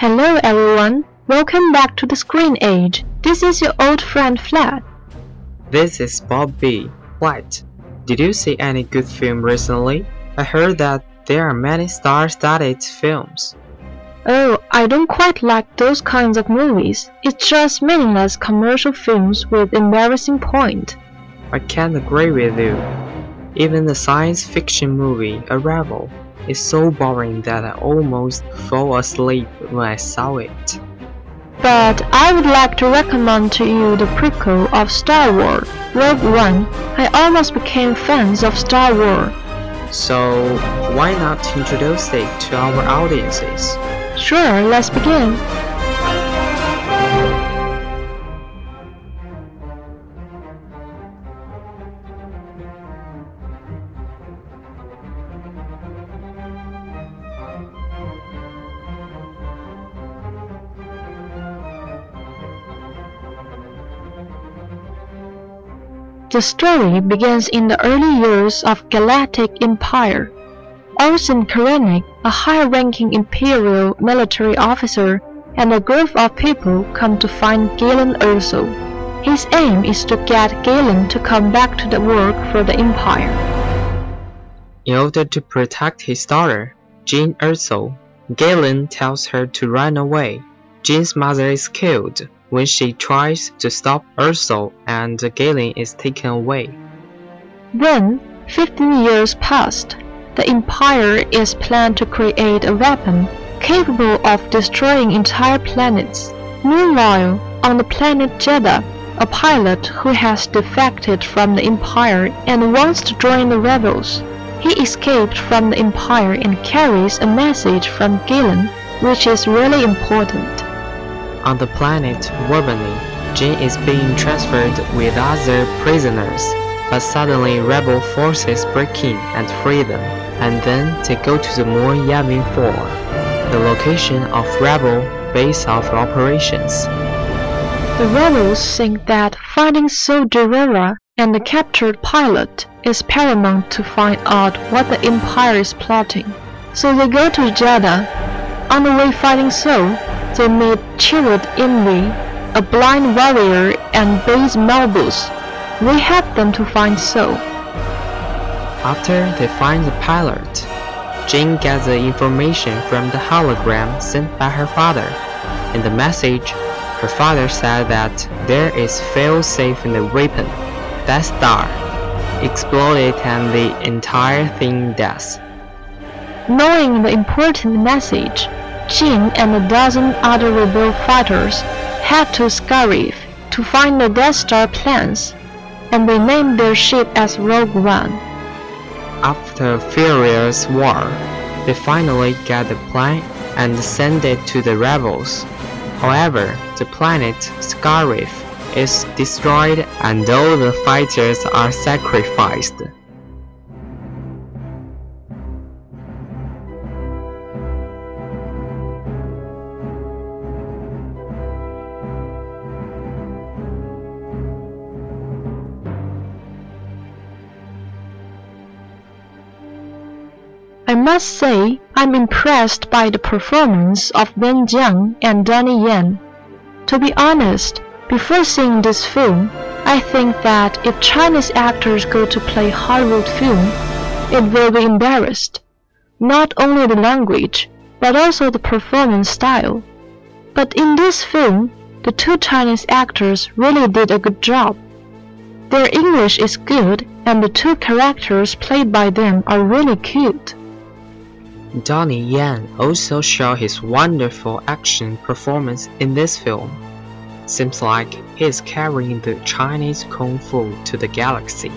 Hello everyone, welcome back to the Screen Age. This is your old friend Flat. This is Bob Bee. White. Did you see any good film recently? I heard that there are many star-studded films. Oh, I don't quite like those kinds of movies. It's just meaningless commercial films with embarrassing point. I can't agree with you. Even the science fiction movie Arrival is so boring that I almost fell asleep when I saw it. But I would like to recommend to you the prequel of Star Wars, Rogue One. I almost became fans of Star Wars. So why not introduce it to our audiences? Sure, let's begin. The story begins in the early years of Galactic Empire. Orson Krennic, a high-ranking Imperial military officer, and a group of people come to find Galen Erso. His aim is to get Galen to come back to the work for the Empire. In order to protect his daughter, Jyn Erso, Galen tells her to run away. Jyn's mother is killed when she tries to stop Erso and Galen is taken away. Then, 15 years passed. The Empire is planned to create a weapon capable of destroying entire planets. Meanwhile, on the planet Jedha, a pilot who has defected from the Empire and wants to join the rebels. He escaped from the Empire and carries a message from Galen, which is really important. On the planet Wobani, Jyn is being transferred with other prisoners, but suddenly rebel forces break in and free them, and then they go to the moon Yavin 4. The location of rebel base of operations. The rebels think that finding Gerrera and the captured pilot is paramount to find out what the Empire is plotting. So they go to Jedha. On the way fighting Saw, they meet Chirrut Îmwe, a blind warrior, and Baze Malbus. They help them to find Saw. After they find the pilot, Jane gets the information from the hologram sent by her father. In the message, her father said that there is fail-safe in the weapon. Death Star exploded and the entire thing dies. Knowing the important message, Jyn and a dozen other rebel fighters head to Scarif to find the Death Star plans, and they name their ship as Rogue One. After a furious war, they finally get the plan and send it to the rebels. However, the planet Scarif is destroyed and all the fighters are sacrificed. I must say I'm impressed by the performance of Wen Jiang and Donnie Yen. To be honest, before seeing this film, I think that if Chinese actors go to play Hollywood film, it will be embarrassed. Not only the language, but also the performance style. But in this film, the two Chinese actors really did a good job. Their English is good, and the two characters played by them are really cute. Donnie Yen also showed his wonderful action performance in this film. Seems like he is carrying the Chinese kung fu to the galaxy.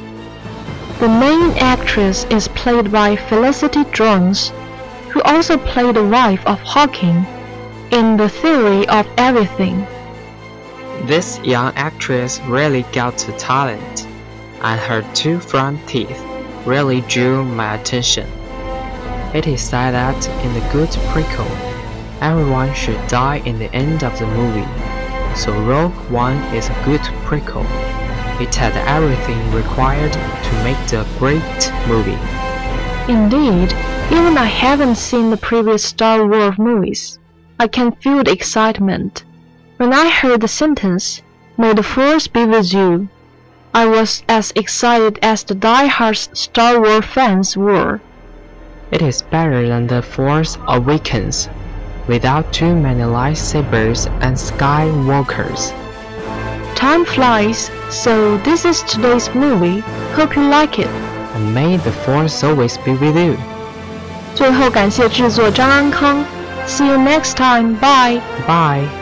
The main actress is played by Felicity Jones, who also played the wife of Hawking in The Theory of Everything. This young actress really got the talent, and her two front teeth really drew my attention. It is said that in the good prequel, everyone should die in the end of the movie. So Rogue One is a good prequel. It had everything required to make the great movie. Indeed, even I haven't seen the previous Star Wars movies. I can feel the excitement. When I heard the sentence, May the Force be with you, I was as excited as the die-hard Star Wars fans were. It is better than The Force Awakens, without too many lightsabers and skywalkers. Time flies, so this is today's movie. Hope you like it. And may the Force always be with you. 最后感谢制作张安康。See you next time. Bye. Bye.